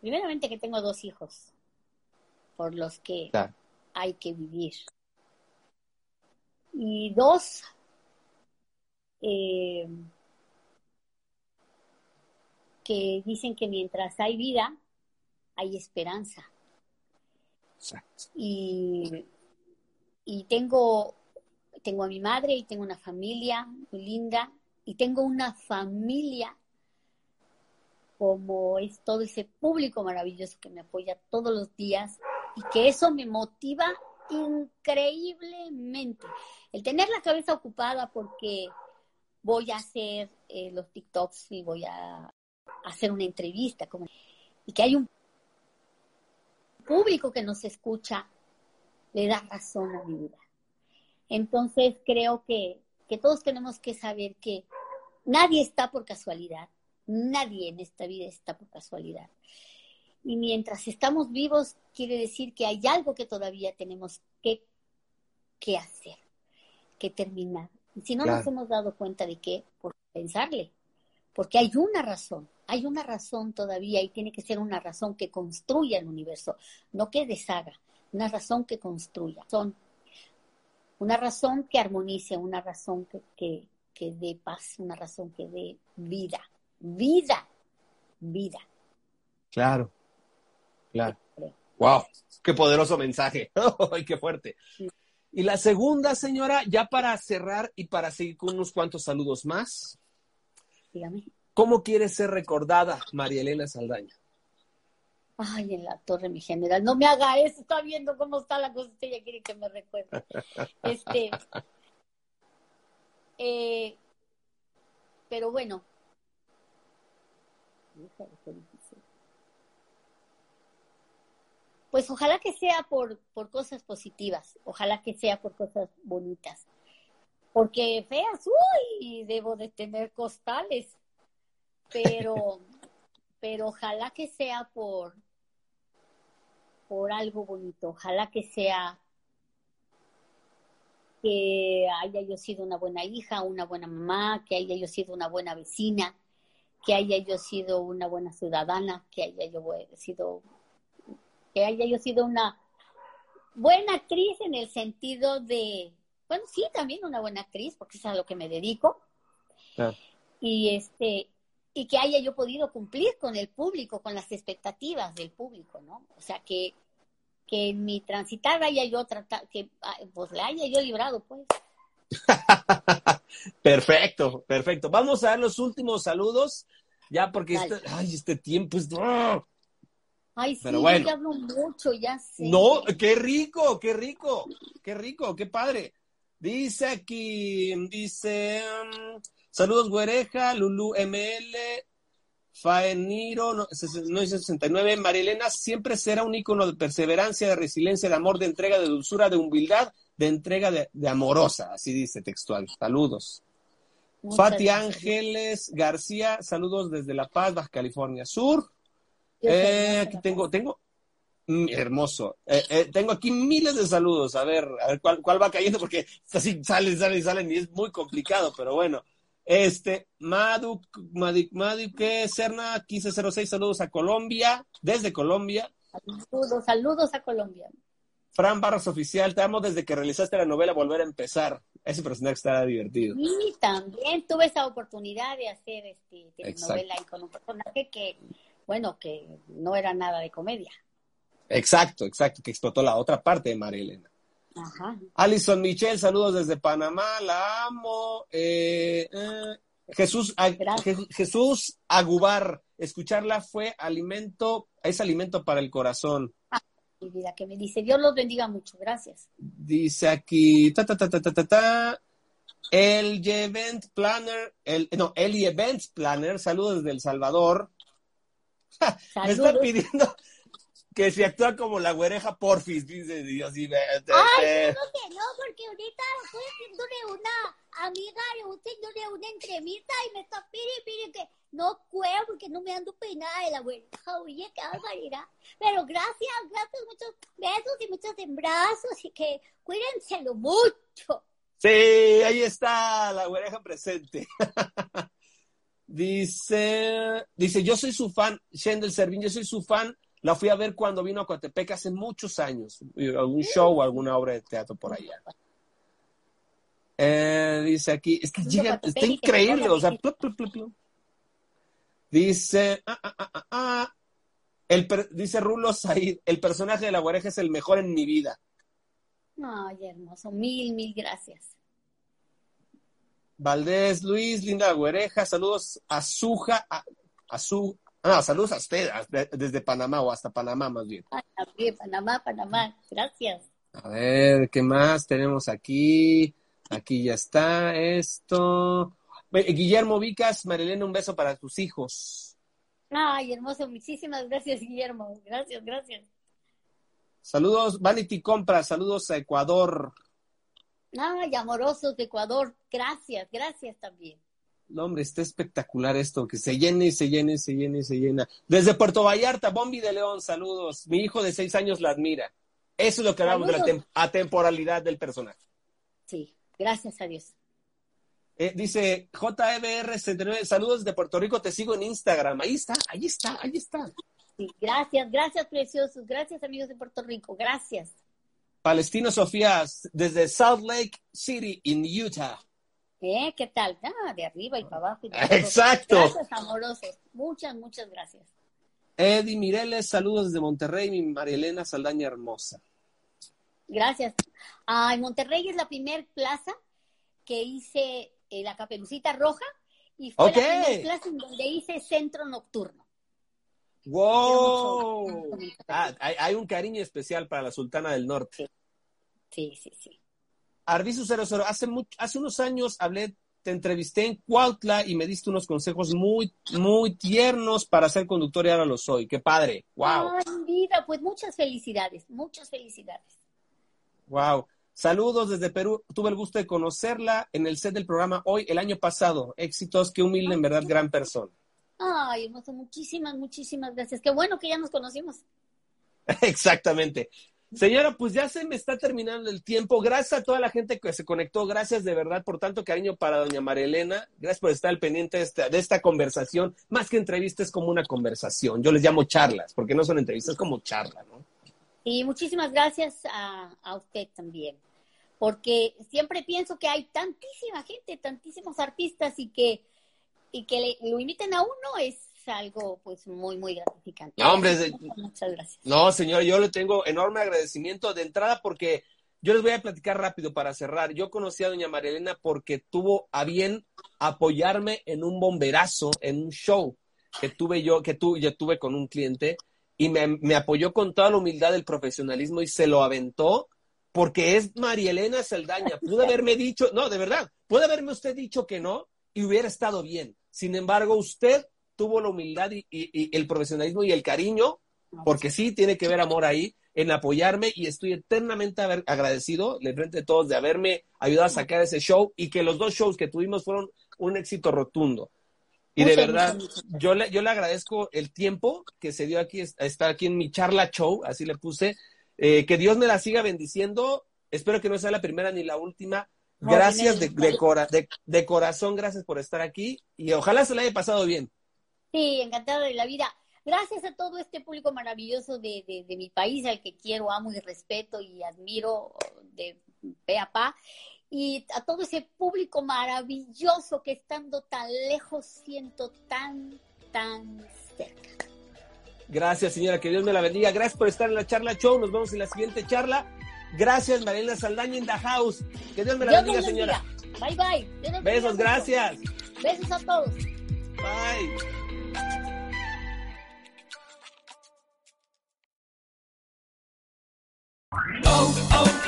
[SPEAKER 2] primeramente que tengo dos hijos por los que hay que vivir. Y dos, eh, que dicen que mientras hay vida, hay esperanza. Y, y tengo tengo a mi madre y tengo una familia muy linda y tengo una familia como es todo ese público maravilloso que me apoya todos los días y que eso me motiva increíblemente. El tener la cabeza ocupada porque voy a hacer eh, los TikToks y voy a hacer una entrevista y que hay un público que nos escucha, le da razón a mi vida. Entonces creo que, que todos tenemos que saber que nadie está por casualidad, nadie en esta vida está por casualidad. Y mientras estamos vivos, quiere decir que hay algo que todavía tenemos que, que hacer, que terminar. Y si no nos hemos dado cuenta de qué, por pensarle, porque hay una razón, hay una razón todavía y tiene que ser una razón que construya el universo, no que deshaga, una razón que construya. Son una razón que armonice, una razón que, que, que dé paz, una razón que dé vida, vida, vida.
[SPEAKER 1] Claro, claro. Wow, qué poderoso mensaje. ¡Ay, qué fuerte! Y la segunda, señora, ya para cerrar y para seguir con unos cuantos saludos más.
[SPEAKER 2] Dígame.
[SPEAKER 1] ¿Cómo quiere ser recordada María Elena Saldaña?
[SPEAKER 2] Ay, en la torre, mi general, no me haga eso, está viendo cómo está la cosa, usted ya quiere que me recuerde. Este, eh, pero bueno, pues ojalá que sea por, por cosas positivas, ojalá que sea por cosas bonitas, porque feas, uy, debo de tener costales, pero, pero ojalá que sea por, por algo bonito. Ojalá que sea que haya yo sido una buena hija, una buena mamá, que haya yo sido una buena vecina, que haya yo sido una buena ciudadana, que haya yo sido, que haya yo sido una buena actriz en el sentido de, bueno, sí, también una buena actriz, porque es a lo que me dedico. Y este, y que haya yo podido cumplir con el público, con las expectativas del público, ¿no? O sea, que, que en mi transitar haya yo tratado, que ah, pues le haya yo librado, pues.
[SPEAKER 1] perfecto, perfecto. Vamos a dar los últimos saludos, ya porque este, ay, este tiempo es...
[SPEAKER 2] Ay, sí, Pero bueno. hablo mucho, ya sé.
[SPEAKER 1] No, qué rico, qué rico, qué rico, qué padre. Dice aquí, dice... Um, Saludos, Güereja, Lulu ML, Faeniro, no, 69, Marilena siempre será un ícono de perseverancia, de resiliencia, de amor, de entrega, de dulzura, de humildad, de entrega de, amorosa, así dice textual. Saludos. Fati Ángeles García, saludos desde La Paz, Baja California Sur. Eh, aquí tengo, tengo, mm, hermoso. Eh, eh, tengo aquí miles de saludos. A ver, a ver cuál, cuál va cayendo, porque así salen, salen, salen y es muy complicado, pero bueno. Este, Madu, Madu, Madu, que Serna 1506, saludos a Colombia, desde Colombia.
[SPEAKER 2] Saludos, saludos a Colombia.
[SPEAKER 1] Fran Barros Oficial, te amo desde que realizaste la novela Volver a Empezar. Ese personaje estará divertido.
[SPEAKER 2] Sí, también tuve esa oportunidad de hacer este novela con un personaje que, bueno, que no era nada de comedia.
[SPEAKER 1] Exacto, exacto, que explotó la otra parte de María Elena. Alison Michelle, saludos desde Panamá, la amo. Eh, eh, Jesús, Jesús Agubar, escucharla fue alimento, es alimento para el corazón.
[SPEAKER 2] Ah, mi vida, que me dice, Dios los bendiga mucho, gracias.
[SPEAKER 1] Dice aquí, ta, ta, ta, ta, ta, ta, el Event Planner, el, no, el Event Planner, saludos desde El Salvador. me está pidiendo, que si actúa como la güereja porfis, dice Dios. Y
[SPEAKER 2] Ay, no, que no, porque ahorita estoy haciéndole una amiga, le haciéndole una entrevista y me está pidiendo, que no puedo porque no me ando peinada de la güereja. Oye, qué barbaridad. Pero gracias, gracias, muchos besos y muchos abrazos y que cuídenselo mucho.
[SPEAKER 1] Sí, ahí está la güereja presente. dice, dice, yo soy su fan, Shendel Servín, yo soy su fan la fui a ver cuando vino a Coatepec hace muchos años, algún show o alguna obra de teatro por allá. Eh, dice aquí, es que llega, está increíble, o sea, dice, ah, ah, ah, el dice Rulo Said, el personaje de la oreja es el mejor en mi vida.
[SPEAKER 2] Ay, hermoso, mil, mil gracias.
[SPEAKER 1] Valdés, Luis, Linda Güereja, saludos a Suja, a, su, ah, saludos a usted, desde Panamá o hasta Panamá más bien.
[SPEAKER 2] Ah, también, Panamá, Panamá, gracias.
[SPEAKER 1] A ver, ¿qué más tenemos aquí? Aquí ya está esto. Guillermo Vicas, Marilena, un beso para tus hijos.
[SPEAKER 2] Ay, hermoso, muchísimas gracias, Guillermo. Gracias, gracias.
[SPEAKER 1] Saludos, Vanity Compra, saludos a Ecuador.
[SPEAKER 2] Ay, amorosos de Ecuador, gracias, gracias también.
[SPEAKER 1] No, hombre, está espectacular esto, que se llene y se llene, se llene y se llena. Desde Puerto Vallarta, Bombi de León, saludos. Mi hijo de seis años la admira. Eso es lo que hablamos de la atemporalidad del personaje.
[SPEAKER 2] Sí, gracias a Dios.
[SPEAKER 1] Eh, dice JBR69, saludos de Puerto Rico, te sigo en Instagram. Ahí está, ahí está, ahí está.
[SPEAKER 2] Sí, gracias, gracias, preciosos. Gracias, amigos de Puerto Rico. Gracias.
[SPEAKER 1] Palestino Sofía, desde Salt Lake City, en Utah.
[SPEAKER 2] ¿Eh? ¿Qué tal? Ah, de arriba y para abajo.
[SPEAKER 1] Exacto.
[SPEAKER 2] Gracias, amorosos. Muchas, muchas gracias.
[SPEAKER 1] Eddie Mireles, saludos desde Monterrey, mi María Elena Saldaña Hermosa.
[SPEAKER 2] Gracias. Ah, Monterrey es la primer plaza que hice eh, la caperucita roja y fue la primera en donde hice centro nocturno.
[SPEAKER 1] ¡Wow! Ah, hay, un cariño especial para la Sultana del Norte.
[SPEAKER 2] Sí, sí, sí.
[SPEAKER 1] Arbizu 00, hace, hace unos años hablé, te entrevisté en Cuautla y me diste unos consejos muy, muy tiernos para ser conductor y ahora lo soy. ¡Qué padre! ¡Wow!
[SPEAKER 2] Ay, vida, pues muchas felicidades, muchas felicidades.
[SPEAKER 1] ¡Wow! Saludos desde Perú. Tuve el gusto de conocerla en el set del programa hoy, el año pasado. Éxitos, qué humilde, en verdad, gran persona.
[SPEAKER 2] Ay, hermoso, muchísimas, muchísimas gracias. Qué bueno que ya nos conocimos.
[SPEAKER 1] Exactamente. Señora, pues ya se me está terminando el tiempo. Gracias a toda la gente que se conectó. Gracias de verdad por tanto cariño para doña María Elena. Gracias por estar al pendiente de esta, de esta conversación. Más que entrevista es como una conversación. Yo les llamo charlas, porque no son entrevistas, es como charla, ¿no?
[SPEAKER 2] Y muchísimas gracias a, a usted también. Porque siempre pienso que hay tantísima gente, tantísimos artistas y que y que lo inviten a uno es algo pues muy, muy gratificante.
[SPEAKER 1] No, hombre, muchas gracias. No, señor, yo le tengo enorme agradecimiento de entrada porque yo les voy a platicar rápido para cerrar. Yo conocí a doña María Elena porque tuvo a bien apoyarme en un bomberazo, en un show que tuve yo, que tu, yo tuve con un cliente y me, me apoyó con toda la humildad del profesionalismo y se lo aventó porque es María Elena Saldaña. Pude haberme dicho, no, de verdad, puede haberme usted dicho que no y hubiera estado bien. Sin embargo, usted tuvo la humildad y, el profesionalismo y el cariño, porque sí tiene que ver amor ahí, en apoyarme y estoy eternamente agradecido de frente de todos de haberme ayudado a sacar ese show y que los dos shows que tuvimos fueron un éxito rotundo. Y de verdad, yo le, yo le agradezco el tiempo que se dio aquí, estar aquí en mi charla show, así le puse. Eh, que Dios me la siga bendiciendo. Espero que no sea la primera ni la última. Gracias de, de, corazón, gracias por estar aquí y ojalá se le haya pasado bien.
[SPEAKER 2] Sí, encantada de la vida. Gracias a todo este público maravilloso de, de, mi país, al que quiero, amo y respeto y admiro de pe a pa. Y a todo ese público maravilloso que estando tan lejos siento tan, tan cerca.
[SPEAKER 1] Gracias, señora. Que Dios me la bendiga. Gracias por estar en la charla show. Nos vemos en la siguiente charla. Gracias, Mariela Saldaña in the house. Que Dios me la bendiga, señora.
[SPEAKER 2] Bye, bye.
[SPEAKER 1] Besos, gracias.
[SPEAKER 2] Besos a todos.
[SPEAKER 1] Bye.
[SPEAKER 3] Oh, oh, oh,